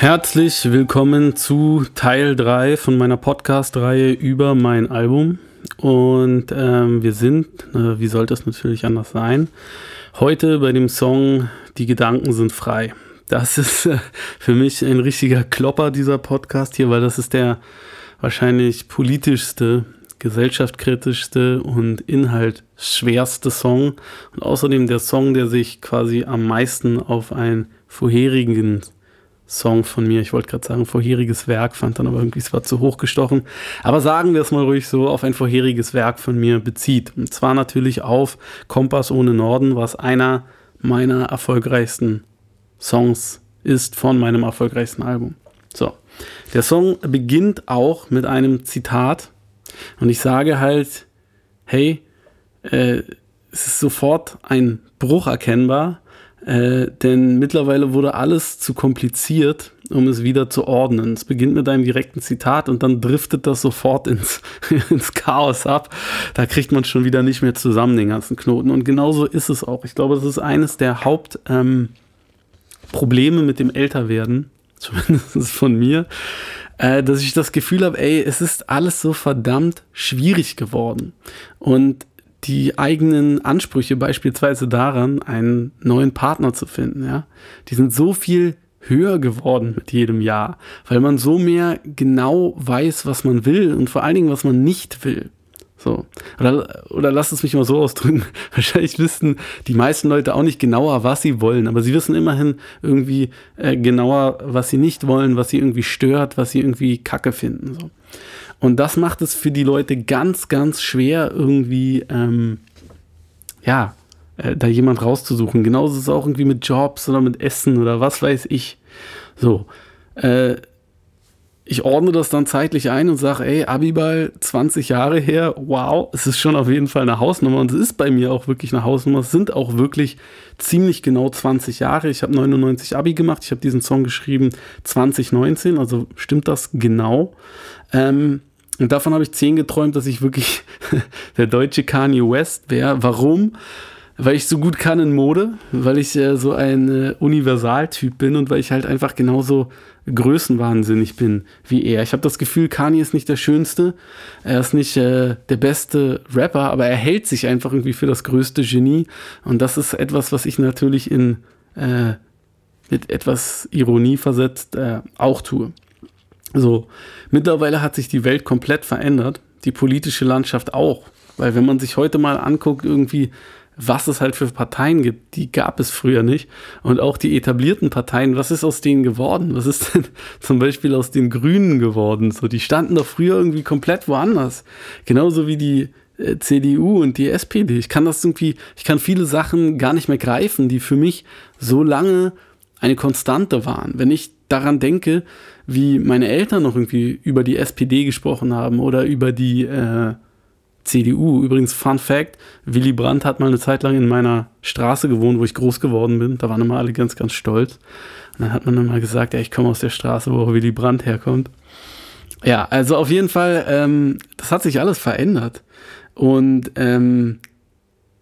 Herzlich willkommen zu Teil 3 von meiner Podcast-Reihe über mein Album. Und ähm, wir sind, äh, wie sollte es natürlich anders sein, heute bei dem Song Die Gedanken sind frei. Das ist äh, für mich ein richtiger Klopper, dieser Podcast hier, weil das ist der wahrscheinlich politischste, gesellschaftskritischste und inhaltsschwerste Song. Und außerdem der Song, der sich quasi am meisten auf einen vorherigen Song von mir. Ich wollte gerade sagen, vorheriges Werk, fand dann aber irgendwie, es war zu hoch gestochen. Aber sagen wir es mal ruhig so, auf ein vorheriges Werk von mir bezieht. Und zwar natürlich auf Kompass ohne Norden, was einer meiner erfolgreichsten Songs ist von meinem erfolgreichsten Album. So. Der Song beginnt auch mit einem Zitat. Und ich sage halt, hey, äh, es ist sofort ein Bruch erkennbar äh, denn mittlerweile wurde alles zu kompliziert, um es wieder zu ordnen. Es beginnt mit einem direkten Zitat und dann driftet das sofort ins, ins Chaos ab. Da kriegt man schon wieder nicht mehr zusammen den ganzen Knoten. Und genauso ist es auch. Ich glaube, das ist eines der Hauptprobleme ähm, mit dem Älterwerden, zumindest von mir, äh, dass ich das Gefühl habe, ey, es ist alles so verdammt schwierig geworden. Und die eigenen Ansprüche beispielsweise daran, einen neuen Partner zu finden, ja, die sind so viel höher geworden mit jedem Jahr, weil man so mehr genau weiß, was man will und vor allen Dingen, was man nicht will. So. Oder, oder lasst es mich mal so ausdrücken. Wahrscheinlich wissen die meisten Leute auch nicht genauer, was sie wollen, aber sie wissen immerhin irgendwie äh, genauer, was sie nicht wollen, was sie irgendwie stört, was sie irgendwie kacke finden. So. Und das macht es für die Leute ganz, ganz schwer, irgendwie, ähm, ja, äh, da jemand rauszusuchen. Genauso ist es auch irgendwie mit Jobs oder mit Essen oder was weiß ich. So. Äh, ich ordne das dann zeitlich ein und sage, ey, Abiball, 20 Jahre her, wow, es ist schon auf jeden Fall eine Hausnummer und es ist bei mir auch wirklich eine Hausnummer. Es sind auch wirklich ziemlich genau 20 Jahre. Ich habe 99 Abi gemacht, ich habe diesen Song geschrieben 2019, also stimmt das genau. Ähm, und davon habe ich zehn geträumt, dass ich wirklich der deutsche Kanye West wäre. Warum? Weil ich so gut kann in Mode, weil ich äh, so ein äh, Universaltyp bin und weil ich halt einfach genauso größenwahnsinnig bin wie er. Ich habe das Gefühl, Kanye ist nicht der Schönste, er ist nicht äh, der beste Rapper, aber er hält sich einfach irgendwie für das größte Genie. Und das ist etwas, was ich natürlich in äh, mit etwas Ironie versetzt äh, auch tue. So, mittlerweile hat sich die Welt komplett verändert, die politische Landschaft auch. Weil wenn man sich heute mal anguckt, irgendwie, was es halt für Parteien gibt, die gab es früher nicht. Und auch die etablierten Parteien, was ist aus denen geworden? Was ist denn zum Beispiel aus den Grünen geworden? So, die standen doch früher irgendwie komplett woanders. Genauso wie die äh, CDU und die SPD. Ich kann das irgendwie, ich kann viele Sachen gar nicht mehr greifen, die für mich so lange eine Konstante waren. Wenn ich daran denke, wie meine Eltern noch irgendwie über die SPD gesprochen haben oder über die äh, CDU. Übrigens, Fun Fact: Willy Brandt hat mal eine Zeit lang in meiner Straße gewohnt, wo ich groß geworden bin. Da waren immer alle ganz, ganz stolz. Und dann hat man immer gesagt: Ja, ich komme aus der Straße, wo Willy Brandt herkommt. Ja, also auf jeden Fall, ähm, das hat sich alles verändert. Und ähm,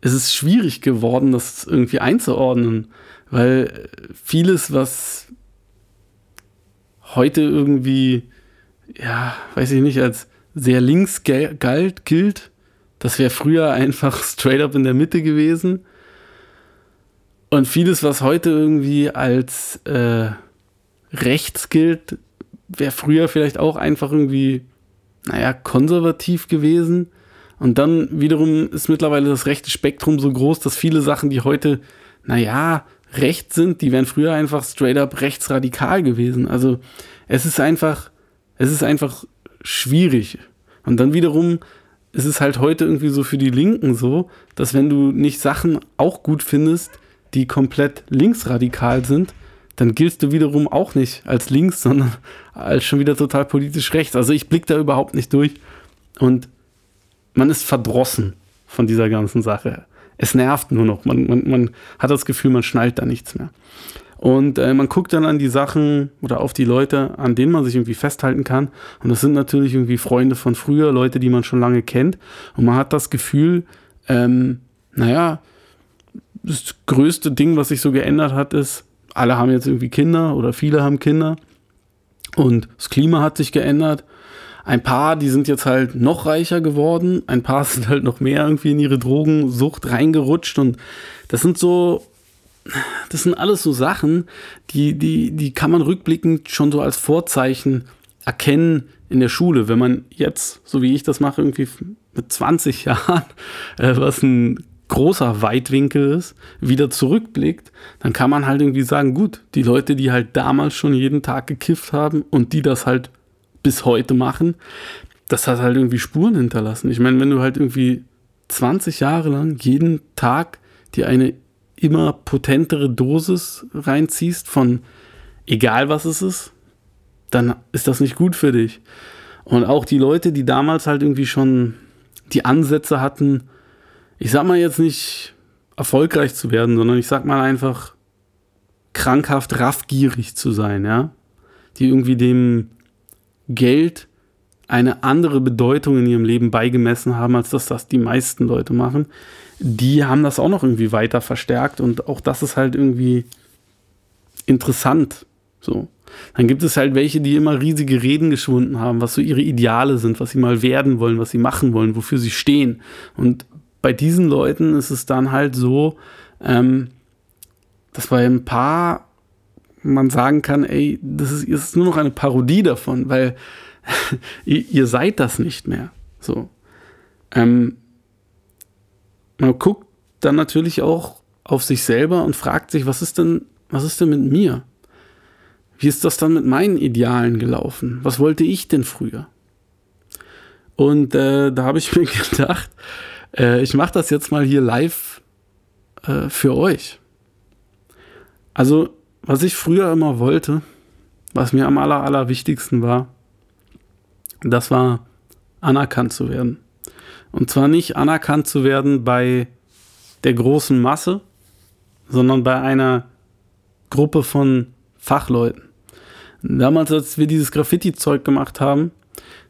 es ist schwierig geworden, das irgendwie einzuordnen, weil vieles, was heute irgendwie, ja, weiß ich nicht, als sehr links galt, gilt. Das wäre früher einfach straight up in der Mitte gewesen. Und vieles, was heute irgendwie als äh, rechts gilt, wäre früher vielleicht auch einfach irgendwie, naja, konservativ gewesen. Und dann wiederum ist mittlerweile das rechte Spektrum so groß, dass viele Sachen, die heute, naja, rechts sind, die wären früher einfach straight up rechtsradikal gewesen. Also es ist einfach, es ist einfach schwierig. Und dann wiederum ist es halt heute irgendwie so für die Linken so, dass wenn du nicht Sachen auch gut findest, die komplett linksradikal sind, dann giltst du wiederum auch nicht als links, sondern als schon wieder total politisch rechts. Also ich blicke da überhaupt nicht durch und man ist verdrossen von dieser ganzen Sache. Es nervt nur noch. Man, man, man hat das Gefühl, man schnallt da nichts mehr. Und äh, man guckt dann an die Sachen oder auf die Leute, an denen man sich irgendwie festhalten kann. Und das sind natürlich irgendwie Freunde von früher, Leute, die man schon lange kennt. Und man hat das Gefühl, ähm, naja, das größte Ding, was sich so geändert hat, ist, alle haben jetzt irgendwie Kinder oder viele haben Kinder. Und das Klima hat sich geändert. Ein paar, die sind jetzt halt noch reicher geworden. Ein paar sind halt noch mehr irgendwie in ihre Drogensucht reingerutscht. Und das sind so, das sind alles so Sachen, die, die, die kann man rückblickend schon so als Vorzeichen erkennen in der Schule. Wenn man jetzt, so wie ich das mache, irgendwie mit 20 Jahren, äh, was ein großer Weitwinkel ist, wieder zurückblickt, dann kann man halt irgendwie sagen, gut, die Leute, die halt damals schon jeden Tag gekifft haben und die das halt bis heute machen, das hat halt irgendwie Spuren hinterlassen. Ich meine, wenn du halt irgendwie 20 Jahre lang jeden Tag dir eine immer potentere Dosis reinziehst von egal was es ist, dann ist das nicht gut für dich. Und auch die Leute, die damals halt irgendwie schon die Ansätze hatten, ich sag mal jetzt nicht erfolgreich zu werden, sondern ich sag mal einfach krankhaft raffgierig zu sein, ja. Die irgendwie dem Geld eine andere Bedeutung in ihrem Leben beigemessen haben, als dass das die meisten Leute machen. Die haben das auch noch irgendwie weiter verstärkt und auch das ist halt irgendwie interessant. So. Dann gibt es halt welche, die immer riesige Reden geschwunden haben, was so ihre Ideale sind, was sie mal werden wollen, was sie machen wollen, wofür sie stehen. Und bei diesen Leuten ist es dann halt so, ähm, dass bei ein paar man sagen kann, ey, das ist, ist nur noch eine Parodie davon, weil ihr, seid das nicht mehr. So. Ähm, man guckt dann natürlich auch auf sich selber und fragt sich, was ist denn, was ist denn mit mir? Wie ist das dann mit meinen Idealen gelaufen? Was wollte ich denn früher? Und äh, da habe ich mir gedacht, äh, ich mache das jetzt mal hier live äh, für euch. Also, was ich früher immer wollte, was mir am aller, aller wichtigsten war, das war anerkannt zu werden. Und zwar nicht anerkannt zu werden bei der großen Masse, sondern bei einer Gruppe von Fachleuten. Damals, als wir dieses Graffiti-Zeug gemacht haben,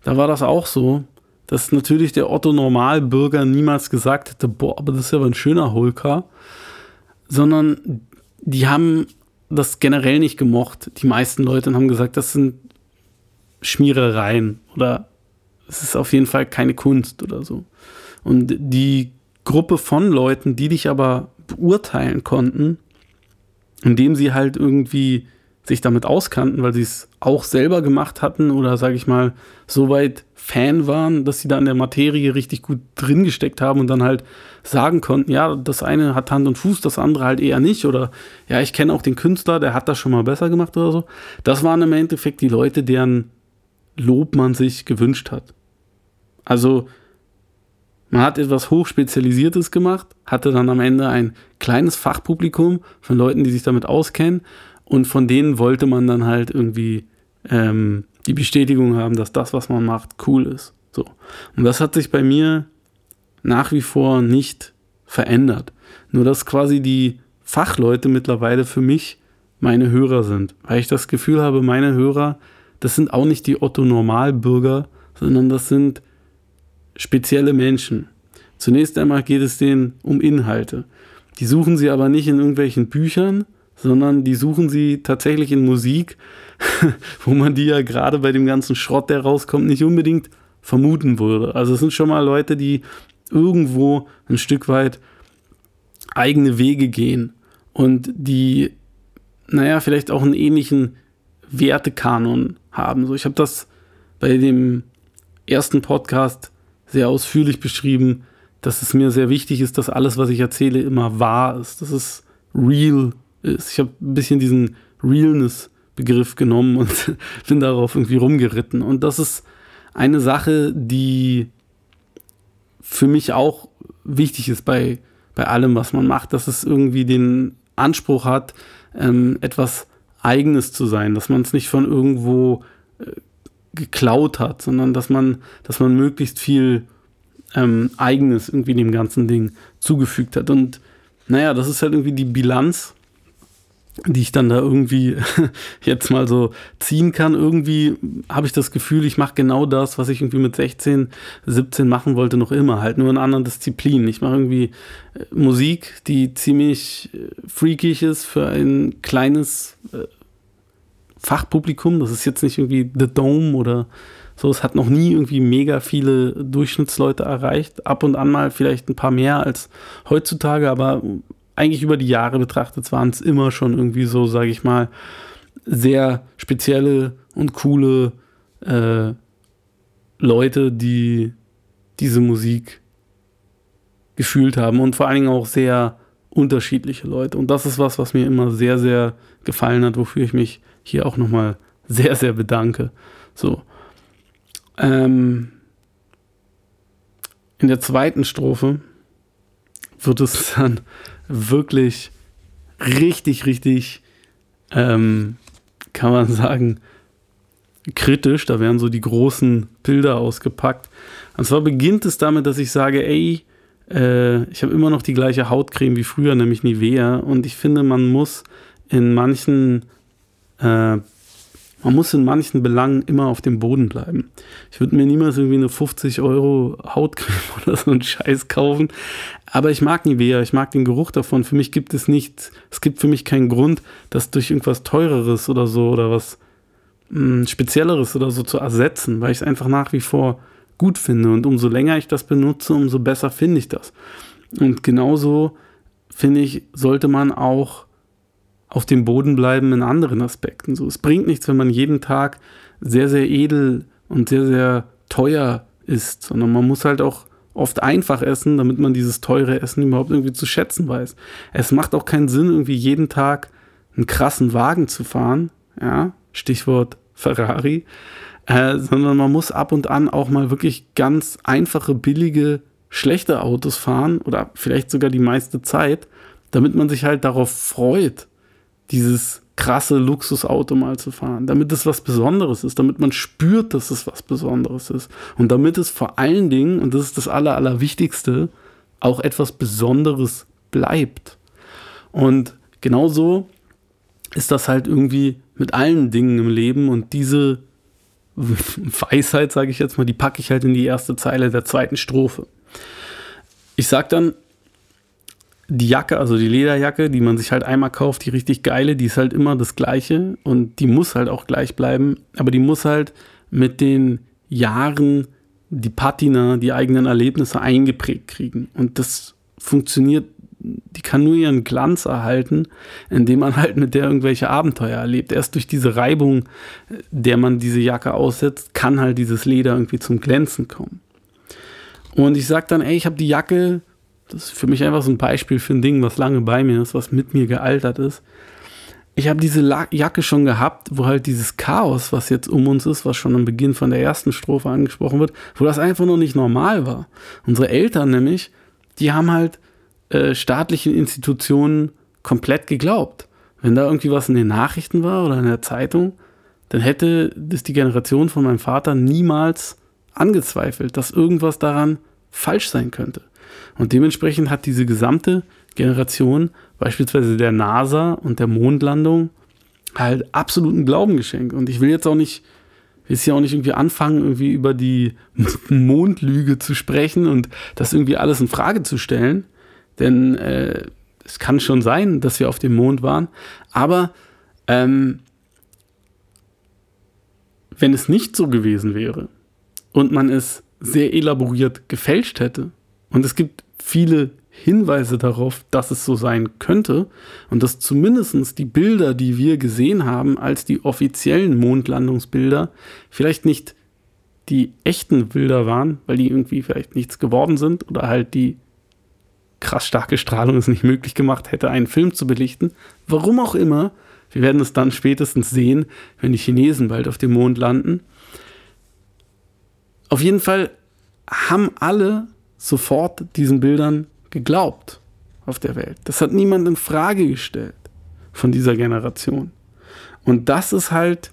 da war das auch so, dass natürlich der Otto Normalbürger niemals gesagt hätte, boah, aber das ist ja ein schöner Holker, sondern die haben das generell nicht gemocht. Die meisten Leute haben gesagt, das sind Schmierereien oder es ist auf jeden Fall keine Kunst oder so. Und die Gruppe von Leuten, die dich aber beurteilen konnten, indem sie halt irgendwie sich damit auskannten, weil sie es auch selber gemacht hatten oder sage ich mal so weit Fan waren, dass sie da in der Materie richtig gut drin gesteckt haben und dann halt sagen konnten, ja, das eine hat Hand und Fuß, das andere halt eher nicht oder ja, ich kenne auch den Künstler, der hat das schon mal besser gemacht oder so. Das waren im Endeffekt die Leute, deren Lob man sich gewünscht hat. Also man hat etwas Hochspezialisiertes gemacht, hatte dann am Ende ein kleines Fachpublikum von Leuten, die sich damit auskennen und von denen wollte man dann halt irgendwie ähm, die Bestätigung haben, dass das, was man macht, cool ist. So. Und das hat sich bei mir nach wie vor nicht verändert. Nur dass quasi die Fachleute mittlerweile für mich meine Hörer sind. Weil ich das Gefühl habe, meine Hörer, das sind auch nicht die Otto-Normalbürger, sondern das sind spezielle Menschen. Zunächst einmal geht es denen um Inhalte. Die suchen sie aber nicht in irgendwelchen Büchern, sondern die suchen sie tatsächlich in Musik, wo man die ja gerade bei dem ganzen Schrott, der rauskommt, nicht unbedingt vermuten würde. Also es sind schon mal Leute, die irgendwo ein Stück weit eigene Wege gehen und die, naja, vielleicht auch einen ähnlichen Wertekanon haben. So, ich habe das bei dem ersten Podcast sehr ausführlich beschrieben, dass es mir sehr wichtig ist, dass alles, was ich erzähle, immer wahr ist, dass es real ist. Ich habe ein bisschen diesen Realness-Begriff genommen und bin darauf irgendwie rumgeritten. Und das ist eine Sache, die für mich auch wichtig ist bei, bei allem, was man macht, dass es irgendwie den Anspruch hat, ähm, etwas Eigenes zu sein, dass man es nicht von irgendwo äh, geklaut hat, sondern dass man, dass man möglichst viel ähm, Eigenes irgendwie dem ganzen Ding zugefügt hat. Und naja, das ist halt irgendwie die Bilanz die ich dann da irgendwie jetzt mal so ziehen kann. Irgendwie habe ich das Gefühl, ich mache genau das, was ich irgendwie mit 16, 17 machen wollte, noch immer, halt nur in anderen Disziplinen. Ich mache irgendwie äh, Musik, die ziemlich äh, freakig ist für ein kleines, äh, Fachpublikum. Das ist jetzt nicht irgendwie The Dome oder so. Es hat noch nie irgendwie mega viele Durchschnittsleute erreicht. Ab und an mal vielleicht ein paar mehr als heutzutage, aber eigentlich über die Jahre betrachtet waren es immer schon irgendwie so, sage ich mal, sehr spezielle und coole äh, Leute, die diese Musik gefühlt haben und vor allen Dingen auch sehr unterschiedliche Leute. Und das ist was, was mir immer sehr, sehr gefallen hat, wofür ich mich hier auch nochmal sehr, sehr bedanke. So. Ähm, in der zweiten Strophe wird es dann wirklich richtig, richtig, ähm, kann man sagen, kritisch. Da werden so die großen Bilder ausgepackt. Und zwar beginnt es damit, dass ich sage, ey, äh, ich habe immer noch die gleiche Hautcreme wie früher, nämlich Nivea. Und ich finde, man muss in manchen, äh, man muss in manchen Belangen immer auf dem Boden bleiben. Ich würde mir niemals irgendwie eine 50 Euro Hautcreme oder so einen Scheiß kaufen. Aber ich mag Nivea, ich mag den Geruch davon. Für mich gibt es nicht, es gibt für mich keinen Grund, das durch irgendwas teureres oder so oder was mh, hm, Spezielleres oder so zu ersetzen, weil ich es einfach nach wie vor gut finde. Und umso länger ich das benutze, umso besser finde ich das. Und genauso finde ich, sollte man auch auf dem Boden bleiben in anderen Aspekten. So, es bringt nichts, wenn man jeden Tag sehr, sehr edel und sehr, sehr teuer isst, sondern man muss halt auch oft einfach essen, damit man dieses teure Essen überhaupt irgendwie zu schätzen weiß. Es macht auch keinen Sinn, irgendwie jeden Tag einen krassen Wagen zu fahren, ja, Stichwort Ferrari, äh, sondern man muss ab und an auch mal wirklich ganz einfache, billige, schlechte Autos fahren oder vielleicht sogar die meiste Zeit, damit man sich halt darauf freut, dieses krasse Luxusauto mal zu fahren, damit es was Besonderes ist, damit man spürt, dass es was Besonderes ist und damit es vor allen Dingen, und das ist das Aller, Allerwichtigste, auch etwas Besonderes bleibt. Und genauso ist das halt irgendwie mit allen Dingen im Leben und diese Weisheit, sage ich jetzt mal, die packe ich halt in die erste Zeile der zweiten Strophe. Ich sage dann, die Jacke, also die Lederjacke, die man sich halt einmal kauft, die richtig geile, die ist halt immer das gleiche und die muss halt auch gleich bleiben, aber die muss halt mit den Jahren die Patina, die eigenen Erlebnisse eingeprägt kriegen. Und das funktioniert die kann nur ihren Glanz erhalten, indem man halt mit der irgendwelche Abenteuer erlebt. Erst durch diese Reibung, der man diese Jacke aussetzt, kann halt dieses Leder irgendwie zum Glänzen kommen. Und ich sage dann, ey, ich habe die Jacke, das ist für mich einfach so ein Beispiel für ein Ding, was lange bei mir ist, was mit mir gealtert ist. Ich habe diese La Jacke schon gehabt, wo halt dieses Chaos, was jetzt um uns ist, was schon am Beginn von der ersten Strophe angesprochen wird, wo das einfach noch nicht normal war. Unsere Eltern nämlich, die haben halt äh, staatlichen Institutionen komplett geglaubt. Wenn da irgendwie was in den Nachrichten war oder in der Zeitung, dann hätte das die Generation von meinem Vater niemals angezweifelt, dass irgendwas daran falsch sein könnte. Und dementsprechend hat diese gesamte Generation, beispielsweise der NASA und der Mondlandung, halt absoluten Glauben geschenkt. Und ich will jetzt auch nicht, will ja auch nicht irgendwie anfangen, irgendwie über die Mondlüge zu sprechen und das irgendwie alles in Frage zu stellen. Denn äh, es kann schon sein, dass wir auf dem Mond waren. Aber ähm, wenn es nicht so gewesen wäre und man es sehr elaboriert gefälscht hätte, und es gibt viele Hinweise darauf, dass es so sein könnte und dass zumindest die Bilder, die wir gesehen haben, als die offiziellen Mondlandungsbilder, vielleicht nicht die echten Bilder waren, weil die irgendwie vielleicht nichts geworden sind oder halt die krass starke Strahlung es nicht möglich gemacht hätte, einen Film zu belichten. Warum auch immer, wir werden es dann spätestens sehen, wenn die Chinesen bald auf dem Mond landen. Auf jeden Fall haben alle sofort diesen Bildern geglaubt auf der Welt. Das hat niemand in Frage gestellt von dieser Generation. Und das ist halt,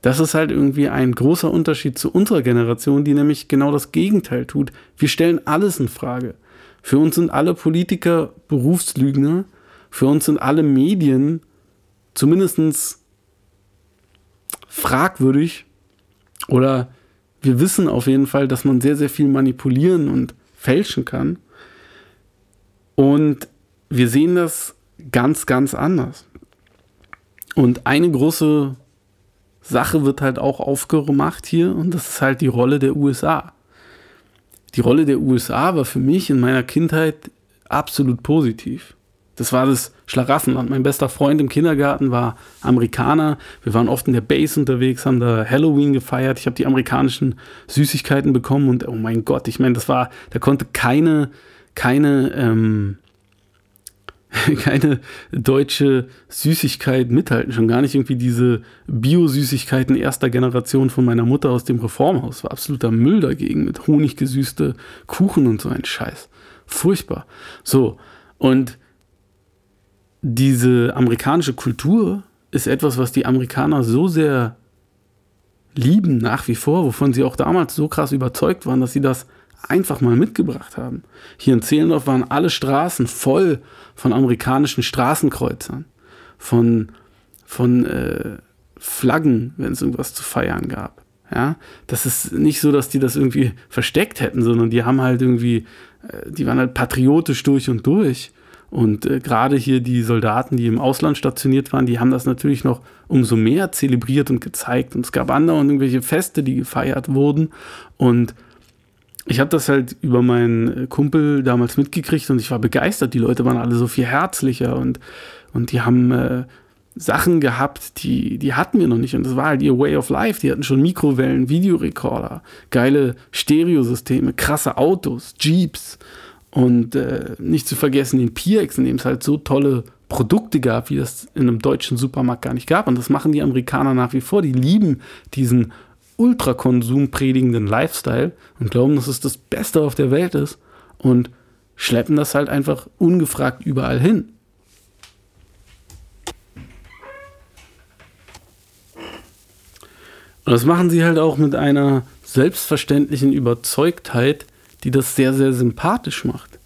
das ist halt irgendwie ein großer Unterschied zu unserer Generation, die nämlich genau das Gegenteil tut. Wir stellen alles in Frage. Für uns sind alle Politiker Berufslügner. Für uns sind alle Medien zumindest fragwürdig. Oder wir wissen auf jeden Fall, dass man sehr, sehr viel manipulieren und fälschen kann. Und wir sehen das ganz, ganz anders. Und eine große Sache wird halt auch aufgemacht hier und das ist halt die Rolle der USA. Die Rolle der USA war für mich in meiner Kindheit absolut positiv. Das war das Schlaraffenland. Mein bester Freund im Kindergarten war Amerikaner. Wir waren oft in der Base unterwegs, haben da Halloween gefeiert. Ich habe die amerikanischen Süßigkeiten bekommen und oh mein Gott, ich meine, das war, da konnte keine, keine, ähm, keine deutsche Süßigkeit mithalten. Schon gar nicht irgendwie diese Bio-Süßigkeiten erster Generation von meiner Mutter aus dem Reformhaus. War absoluter Müll dagegen mit honiggesüßte Kuchen und so ein Scheiß. Furchtbar. So, und diese amerikanische Kultur ist etwas, was die Amerikaner so sehr lieben nach wie vor, wovon sie auch damals so krass überzeugt waren, dass sie das einfach mal mitgebracht haben. Hier in Zehlendorf waren alle Straßen voll von amerikanischen Straßenkreuzern, von, von äh, Flaggen, wenn es irgendwas zu feiern gab. Ja, das ist nicht so, dass die das irgendwie versteckt hätten, sondern die haben halt irgendwie, äh, die waren halt patriotisch durch und durch. Und äh, gerade hier die Soldaten, die im Ausland stationiert waren, die haben das natürlich noch umso mehr zelebriert und gezeigt. Und es gab andere und irgendwelche Feste, die gefeiert wurden. Und ich habe das halt über meinen äh, Kumpel damals mitgekriegt und ich war begeistert. Die Leute waren alle so viel herzlicher und, und die haben äh, Sachen gehabt, die, die hatten wir noch nicht. Und das war halt ihr Way of Life. Die hatten schon Mikrowellen, Videorekorder, geile Stereosysteme, krasse Autos, Jeeps. Und äh, nicht zu vergessen den PX, in dem es halt so tolle Produkte gab, wie das in einem deutschen Supermarkt gar nicht gab. Und das machen die Amerikaner nach wie vor. Die lieben diesen Ultrakonsum predigenden Lifestyle und glauben, dass es das Beste auf der Welt ist und schleppen das halt einfach ungefragt überall hin. Und das machen sie halt auch mit einer selbstverständlichen Überzeugtheit, die das sehr, sehr sympathisch macht.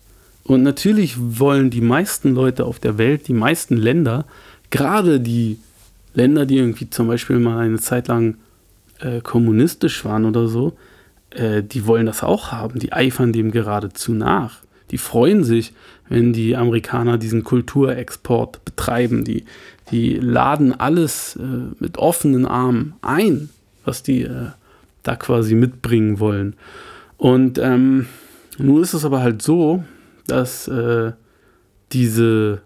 Und natürlich wollen die meisten Leute auf der Welt, die meisten Länder, gerade die Länder, die irgendwie zum Beispiel mal eine Zeit lang äh, kommunistisch waren oder so, äh, die wollen das auch haben. Die eifern dem geradezu nach. Die freuen sich, wenn die Amerikaner diesen Kulturexport betreiben. Die, die laden alles äh, mit offenen Armen ein, was die äh, da quasi mitbringen wollen. Und ähm, nun ist es aber halt so, dass äh, diese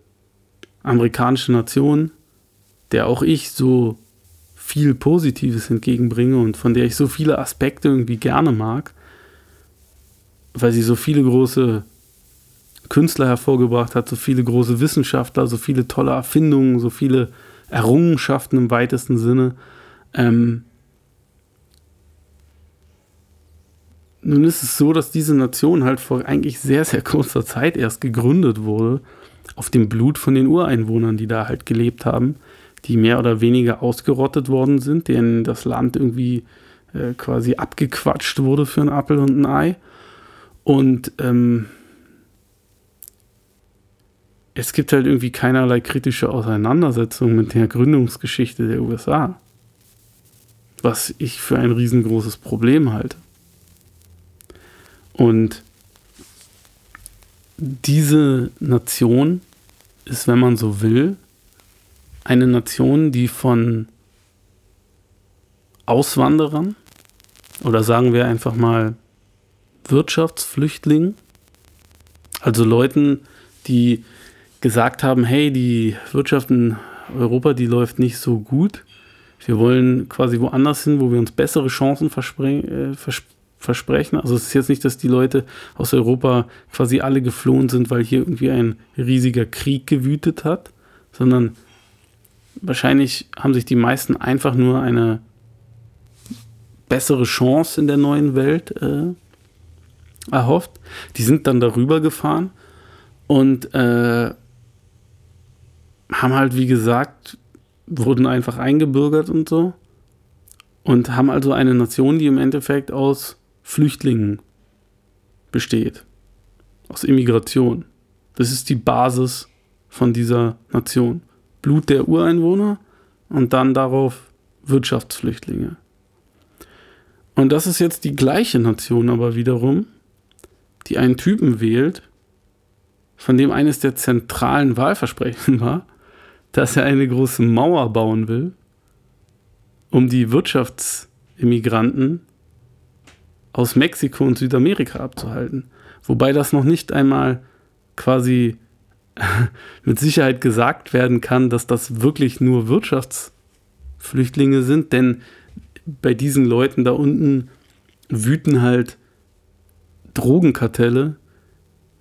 amerikanische Nation, der auch ich so viel Positives entgegenbringe und von der ich so viele Aspekte irgendwie gerne mag, weil sie so viele große Künstler hervorgebracht hat, so viele große Wissenschaftler, so viele tolle Erfindungen, so viele Errungenschaften im weitesten Sinne. Ähm, Nun ist es so, dass diese Nation halt vor eigentlich sehr, sehr kurzer Zeit erst gegründet wurde, auf dem Blut von den Ureinwohnern, die da halt gelebt haben, die mehr oder weniger ausgerottet worden sind, denen das Land irgendwie äh, quasi abgequatscht wurde für ein Appel und ein Ei. Und ähm, es gibt halt irgendwie keinerlei kritische Auseinandersetzung mit der Gründungsgeschichte der USA. Was ich für ein riesengroßes Problem halte. Und diese Nation ist, wenn man so will, eine Nation, die von Auswanderern oder sagen wir einfach mal Wirtschaftsflüchtlingen, also Leuten, die gesagt haben, hey, die Wirtschaft in Europa, die läuft nicht so gut. Wir wollen quasi woanders hin, wo wir uns bessere Chancen versprechen, äh, versprechen. Also es ist jetzt nicht, dass die Leute aus Europa quasi alle geflohen sind, weil hier irgendwie ein riesiger Krieg gewütet hat, sondern wahrscheinlich haben sich die meisten einfach nur eine bessere Chance in der neuen Welt äh, erhofft. Die sind dann darüber gefahren und äh, haben halt, wie gesagt, wurden einfach eingebürgert und so. Und haben also eine Nation, die im Endeffekt aus Flüchtlingen besteht. Aus Immigration. Das ist die Basis von dieser Nation. Blut der Ureinwohner und dann darauf Wirtschaftsflüchtlinge. Und das ist jetzt die gleiche Nation aber wiederum, die einen Typen wählt, von dem eines der zentralen Wahlversprechen war, dass er eine große Mauer bauen will, um die Wirtschaftsimmigranten aus Mexiko und Südamerika abzuhalten. Wobei das noch nicht einmal quasi mit Sicherheit gesagt werden kann, dass das wirklich nur Wirtschaftsflüchtlinge sind, denn bei diesen Leuten da unten wüten halt Drogenkartelle,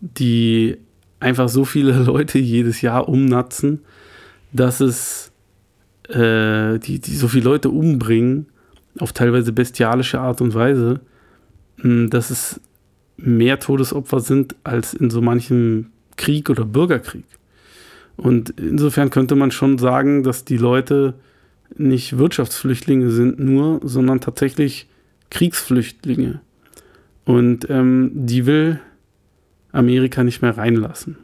die einfach so viele Leute jedes Jahr umnatzen, dass es äh, die, die so viele Leute umbringen, auf teilweise bestialische Art und Weise, dass es mehr Todesopfer sind als in so manchem Krieg oder Bürgerkrieg. Und insofern könnte man schon sagen, dass die Leute nicht Wirtschaftsflüchtlinge sind nur, sondern tatsächlich Kriegsflüchtlinge. Und ähm, die will Amerika nicht mehr reinlassen.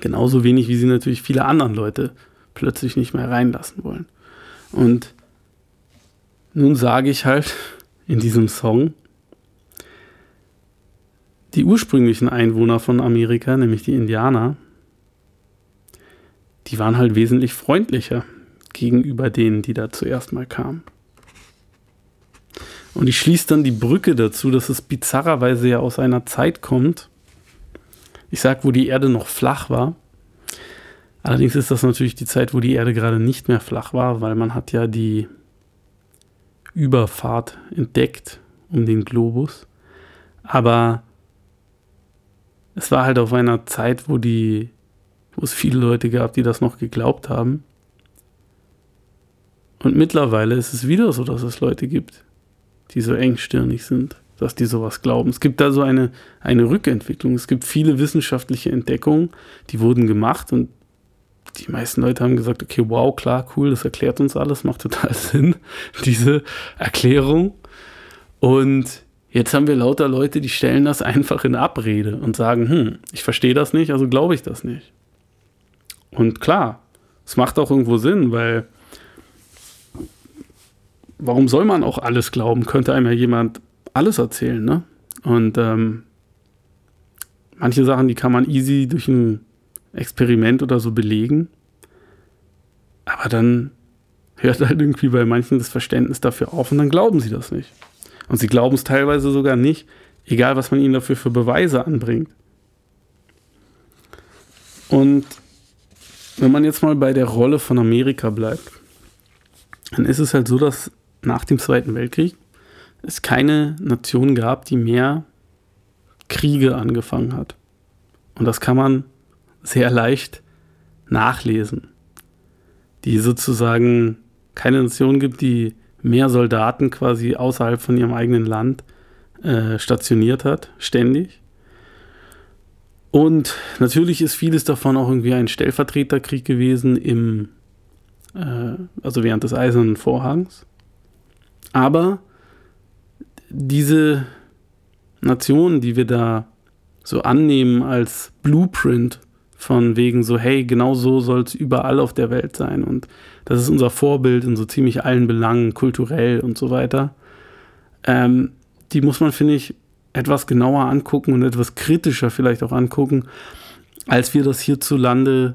Genauso wenig, wie sie natürlich viele andere Leute plötzlich nicht mehr reinlassen wollen. Und nun sage ich halt in diesem Song, die ursprünglichen Einwohner von Amerika, nämlich die Indianer, die waren halt wesentlich freundlicher gegenüber denen, die da zuerst mal kamen. Und ich schließe dann die Brücke dazu, dass es bizarrerweise ja aus einer Zeit kommt, ich sag, wo die Erde noch flach war. Allerdings ist das natürlich die Zeit, wo die Erde gerade nicht mehr flach war, weil man hat ja die Überfahrt entdeckt um den Globus. Aber es war halt auf einer Zeit, wo die, wo es viele Leute gab, die das noch geglaubt haben. Und mittlerweile ist es wieder so, dass es Leute gibt, die so engstirnig sind, dass die sowas glauben. Es gibt da so eine, eine Rückentwicklung. Es gibt viele wissenschaftliche Entdeckungen, die wurden gemacht und die meisten Leute haben gesagt, okay, wow, klar, cool, das erklärt uns alles, macht total Sinn, diese Erklärung. Und jetzt haben wir lauter Leute, die stellen das einfach in Abrede und sagen, hm, ich verstehe das nicht, also glaube ich das nicht. Und klar, es macht auch irgendwo Sinn, weil warum soll man auch alles glauben? Könnte einem ja jemand alles erzählen, ne? Und ähm, manche Sachen, die kann man easy durch ein Experiment oder so belegen. Aber dann hört halt irgendwie bei manchen das Verständnis dafür auf und dann glauben sie das nicht. Und sie glauben es teilweise sogar nicht, egal was man ihnen dafür für Beweise anbringt. Und wenn man jetzt mal bei der Rolle von Amerika bleibt, dann ist es halt so, dass nach dem Zweiten Weltkrieg es keine Nation gab, die mehr Kriege angefangen hat. Und das kann man sehr leicht nachlesen. Die sozusagen keine Nation gibt, die mehr Soldaten quasi außerhalb von ihrem eigenen Land äh, stationiert hat, ständig. Und natürlich ist vieles davon auch irgendwie ein Stellvertreterkrieg gewesen im, äh, also während des Eisernen Vorhangs. Aber diese Nationen, die wir da so annehmen als Blueprint von wegen so, hey, genau so soll es überall auf der Welt sein und das ist unser Vorbild in so ziemlich allen Belangen, kulturell und so weiter. Ähm, die muss man, finde ich, etwas genauer angucken und etwas kritischer vielleicht auch angucken, als wir das hierzulande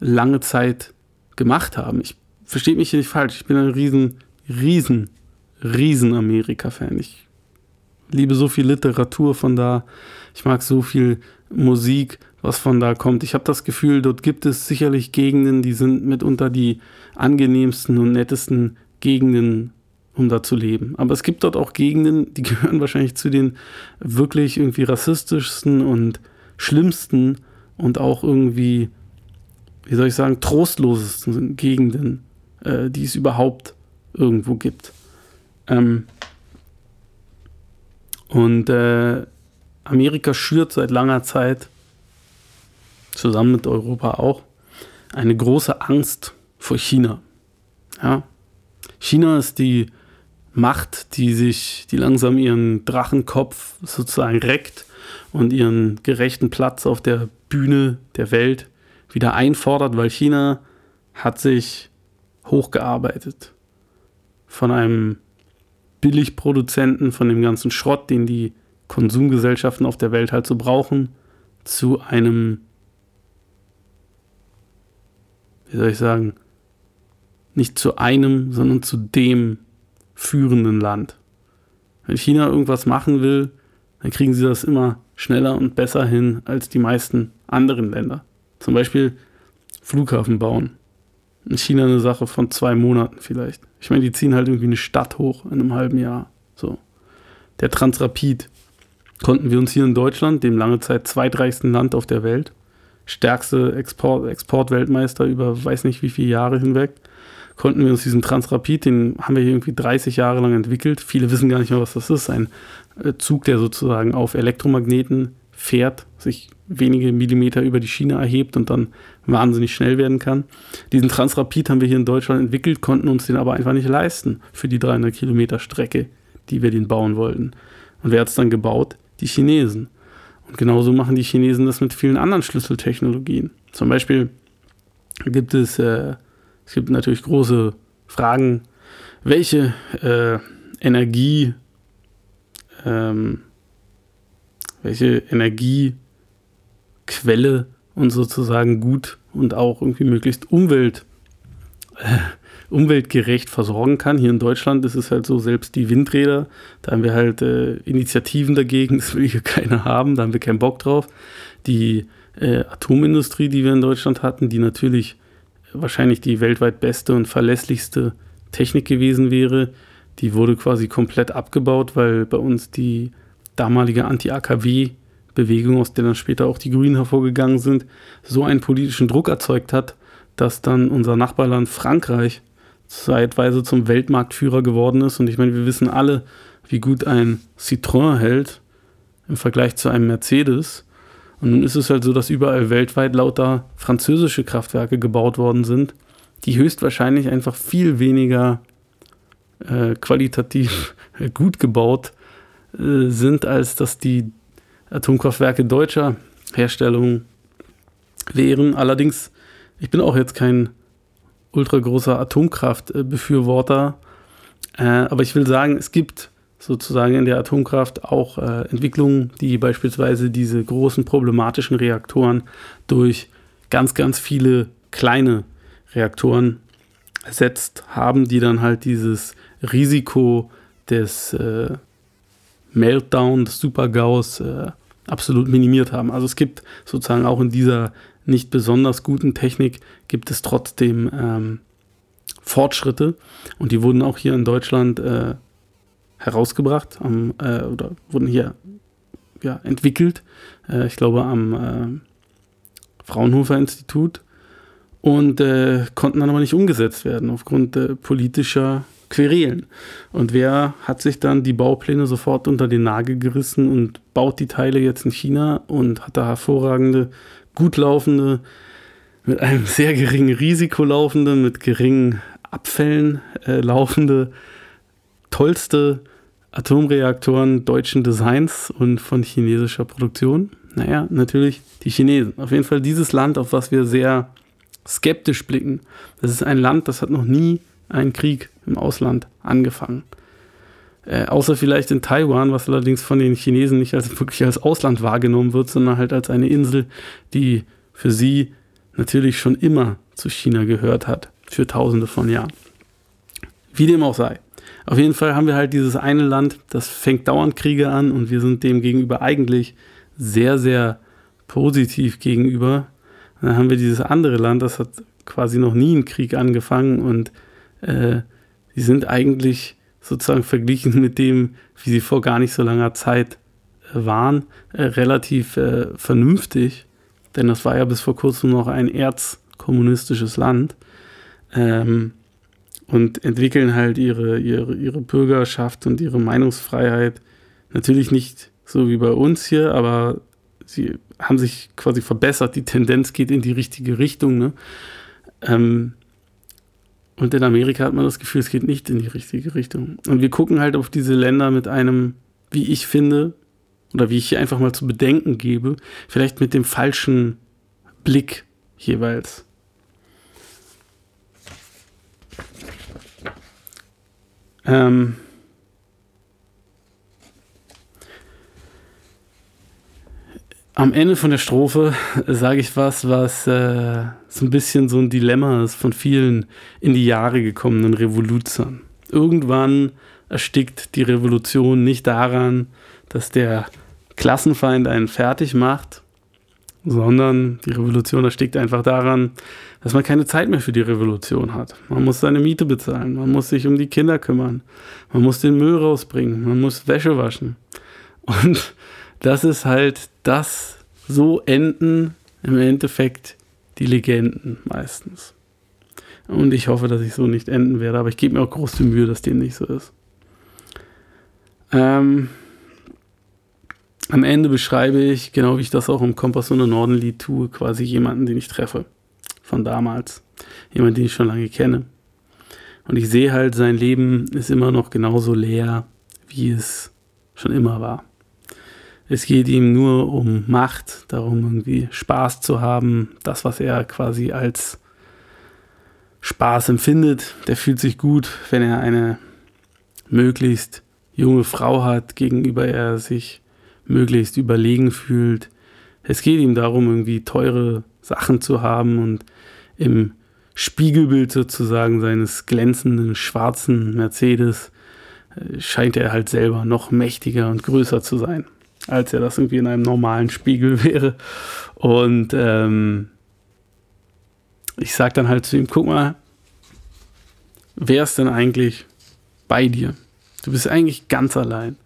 lange Zeit gemacht haben. Ich verstehe mich hier nicht falsch, ich bin ein riesen, riesen riesen Amerika-Fan. Ich liebe so viel Literatur von da. Ich mag so viel Musik, was von da kommt. Ich habe das Gefühl, dort gibt es sicherlich Gegenden, die sind mitunter die angenehmsten und nettesten Gegenden, um da zu leben. Aber es gibt dort auch Gegenden, die gehören wahrscheinlich zu den wirklich irgendwie rassistischsten und schlimmsten und auch irgendwie, wie soll ich sagen, trostlosesten Gegenden, äh, die es überhaupt irgendwo gibt. Ähm, und äh, Amerika schürt seit langer Zeit, zusammen mit Europa auch, eine große Angst vor China. Ja? China ist die Macht, die sich, die langsam ihren Drachenkopf sozusagen reckt und ihren gerechten Platz auf der Bühne der Welt wieder einfordert, weil China hat sich hochgearbeitet von einem Billigproduzenten, von dem ganzen Schrott, den die Konsumgesellschaften auf der Welt halt so brauchen, zu einem, wie soll ich sagen, nicht zu einem, sondern zu dem führenden Land. Wenn China irgendwas machen will, dann kriegen sie das immer schneller und besser hin als die meisten anderen Länder. Zum Beispiel Flughafen bauen. In China eine Sache von zwei Monaten vielleicht. Ich meine, die ziehen halt irgendwie eine Stadt hoch in einem halben Jahr. So. Der Transrapid konnten wir uns hier in Deutschland, dem lange Zeit zweitreichsten Land auf der Welt, stärkste Export, Exportweltmeister über weiß nicht wie viele Jahre hinweg, konnten wir uns diesen Transrapid, den haben wir irgendwie 30 Jahre lang entwickelt. Viele wissen gar nicht mehr, was das ist. Ein äh, Zug, der sozusagen auf Elektromagneten fährt, sich wenige Millimeter über die Schiene erhebt und dann wahnsinnig schnell werden kann. Diesen Transrapid haben wir hier in Deutschland entwickelt, konnten uns den aber einfach nicht leisten für die 300 Kilometer Strecke, die wir den bauen wollten. Und wer hat es dann gebaut? Die Chinesen. Und genauso machen die Chinesen das mit vielen anderen Schlüsseltechnologien. Zum Beispiel gibt es, äh, es gibt natürlich große Fragen, welche äh, Energie, ähm, welche Energiequelle uns sozusagen gut und auch irgendwie möglichst Umwelt, äh, umweltgerecht versorgen kann. Hier in Deutschland ist es halt so, selbst die Windräder, da haben wir halt äh, Initiativen dagegen, das will hier keiner haben, da haben wir keinen Bock drauf. Die äh, Atomindustrie, die wir in Deutschland hatten, die natürlich wahrscheinlich die weltweit beste und verlässlichste Technik gewesen wäre, die wurde quasi komplett abgebaut, weil bei uns die damalige Anti-AKW-Bewegung, aus der dann später auch die Grünen hervorgegangen sind, so einen politischen Druck erzeugt hat, dass dann unser Nachbarland Frankreich zeitweise zum Weltmarktführer geworden ist. Und ich meine, wir wissen alle, wie gut ein Citroën hält im Vergleich zu einem Mercedes. Und nun ist es halt so, dass überall weltweit lauter französische Kraftwerke gebaut worden sind, die höchstwahrscheinlich einfach viel weniger äh, qualitativ gut gebaut äh, sind, als dass die Atomkraftwerke deutscher Herstellung wären. Allerdings, ich bin auch jetzt kein ultra großer Atomkraftbefürworter, äh, aber ich will sagen, es gibt sozusagen in der Atomkraft auch äh, Entwicklungen, die beispielsweise diese großen problematischen Reaktoren durch ganz, ganz viele kleine Reaktoren ersetzt haben, die dann halt dieses Risiko des äh, Meltdown, des Super-GAUs äh, absolut minimiert haben. Also es gibt sozusagen auch in dieser nicht besonders guten Technik gibt es trotzdem ähm, Fortschritte und die wurden auch hier in Deutschland äh, herausgebracht am, äh, oder wurden hier ja, entwickelt. Äh, ich glaube am äh, Fraunhofer Institut und äh, konnten dann aber nicht umgesetzt werden aufgrund äh, politischer Querelen. Und wer hat sich dann die Baupläne sofort unter den Nagel gerissen und baut die Teile jetzt in China und hat da hervorragende, gut laufende, mit einem sehr geringen Risiko laufende, mit geringen Abfällen äh, laufende, tollste Atomreaktoren deutschen Designs und von chinesischer Produktion? Naja, natürlich die Chinesen. Auf jeden Fall dieses Land, auf was wir sehr skeptisch blicken. Das ist ein Land, das hat noch nie einen Krieg im Ausland angefangen. Äh, außer vielleicht in Taiwan, was allerdings von den Chinesen nicht als wirklich als Ausland wahrgenommen wird, sondern halt als eine Insel, die für sie natürlich schon immer zu China gehört hat, für tausende von Jahren. Wie dem auch sei. Auf jeden Fall haben wir halt dieses eine Land, das fängt dauernd Kriege an und wir sind dem gegenüber eigentlich sehr, sehr positiv gegenüber. Und dann haben wir dieses andere Land, das hat quasi noch nie einen Krieg angefangen und äh, die sind eigentlich sozusagen verglichen mit dem, wie sie vor gar nicht so langer Zeit äh, waren, äh, relativ äh, vernünftig. Denn das war ja bis vor kurzem noch ein erzkommunistisches Land. Ähm, und entwickeln halt ihre, ihre, ihre Bürgerschaft und ihre Meinungsfreiheit. Natürlich nicht so wie bei uns hier, aber sie haben sich quasi verbessert. Die Tendenz geht in die richtige Richtung. Ne? Ähm, und in Amerika hat man das Gefühl, es geht nicht in die richtige Richtung. Und wir gucken halt auf diese Länder mit einem, wie ich finde, oder wie ich hier einfach mal zu bedenken gebe, vielleicht mit dem falschen Blick jeweils. Ähm am Ende von der Strophe sage ich was, was äh, so ein bisschen so ein Dilemma ist von vielen in die Jahre gekommenen Revoluzern. Irgendwann erstickt die Revolution nicht daran, dass der Klassenfeind einen fertig macht, sondern die Revolution erstickt einfach daran, dass man keine Zeit mehr für die Revolution hat. Man muss seine Miete bezahlen, man muss sich um die Kinder kümmern, man muss den Müll rausbringen, man muss Wäsche waschen. Und das ist halt das, so enden im Endeffekt die Legenden meistens. Und ich hoffe, dass ich so nicht enden werde, aber ich gebe mir auch große Mühe, dass dem nicht so ist. Ähm, am Ende beschreibe ich, genau wie ich das auch im Kompass und Norden Lied tue, quasi jemanden, den ich treffe. Von damals. Jemanden, den ich schon lange kenne. Und ich sehe halt, sein Leben ist immer noch genauso leer, wie es schon immer war. Es geht ihm nur um Macht, darum irgendwie Spaß zu haben, das, was er quasi als Spaß empfindet. Der fühlt sich gut, wenn er eine möglichst junge Frau hat, gegenüber er sich möglichst überlegen fühlt. Es geht ihm darum, irgendwie teure Sachen zu haben und im Spiegelbild sozusagen seines glänzenden schwarzen Mercedes äh, scheint er halt selber noch mächtiger und größer zu sein, als er das irgendwie in einem normalen Spiegel wäre. Und ähm, ich sage dann halt zu ihm, guck mal, wer ist denn eigentlich bei dir? Du bist eigentlich ganz allein.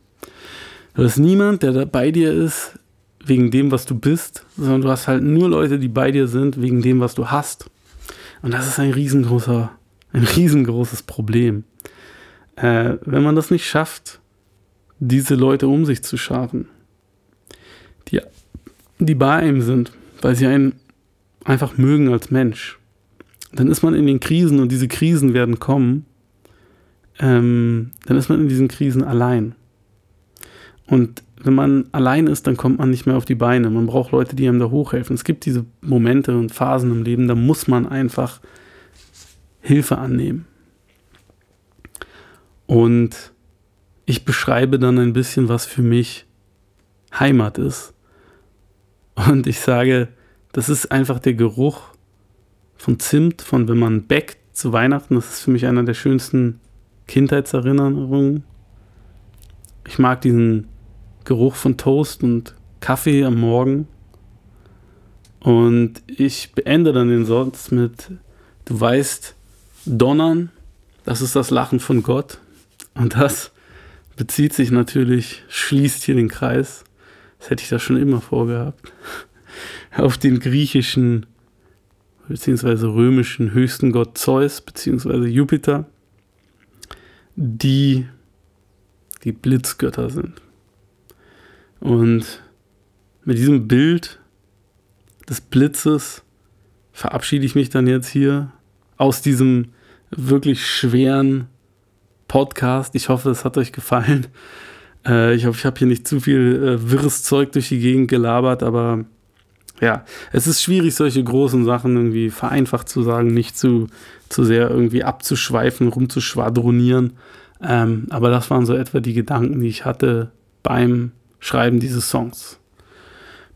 Du hast niemand, der da bei dir ist, wegen dem, was du bist, sondern du hast halt nur Leute, die bei dir sind, wegen dem, was du hast. Und das ist ein riesengroßer, ein riesengroßes Problem. Äh, wenn man das nicht schafft, diese Leute um sich zu schaffen, die bei einem sind, weil sie einen einfach mögen als Mensch, dann ist man in den Krisen und diese Krisen werden kommen, ähm, dann ist man in diesen Krisen allein. Und wenn man allein ist, dann kommt man nicht mehr auf die Beine. Man braucht Leute, die einem da hochhelfen. Es gibt diese Momente und Phasen im Leben, da muss man einfach Hilfe annehmen. Und ich beschreibe dann ein bisschen, was für mich Heimat ist. Und ich sage, das ist einfach der Geruch von Zimt, von wenn man backt zu Weihnachten. Das ist für mich einer der schönsten Kindheitserinnerungen. Ich mag diesen Geruch von Toast und Kaffee am Morgen. Und ich beende dann den Satz mit, du weißt, Donnern, das ist das Lachen von Gott. Und das bezieht sich natürlich, schließt hier den Kreis, das hätte ich da schon immer vorgehabt, auf den griechischen bzw. römischen höchsten Gott Zeus bzw. Jupiter, die die Blitzgötter sind. Und mit diesem Bild des Blitzes verabschiede ich mich dann jetzt hier aus diesem wirklich schweren Podcast. Ich hoffe, es hat euch gefallen. Äh, ich hoffe, ich habe hier nicht zu viel äh, wirres Zeug durch die Gegend gelabert, aber ja, es ist schwierig, solche großen Sachen irgendwie vereinfacht zu sagen, nicht zu, zu sehr irgendwie abzuschweifen, rumzuschwadronieren. Ähm, aber das waren so etwa die Gedanken, die ich hatte beim Schreiben dieses Songs.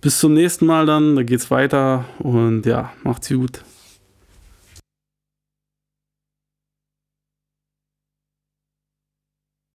Bis zum nächsten Mal dann, da geht's weiter und ja, macht's gut.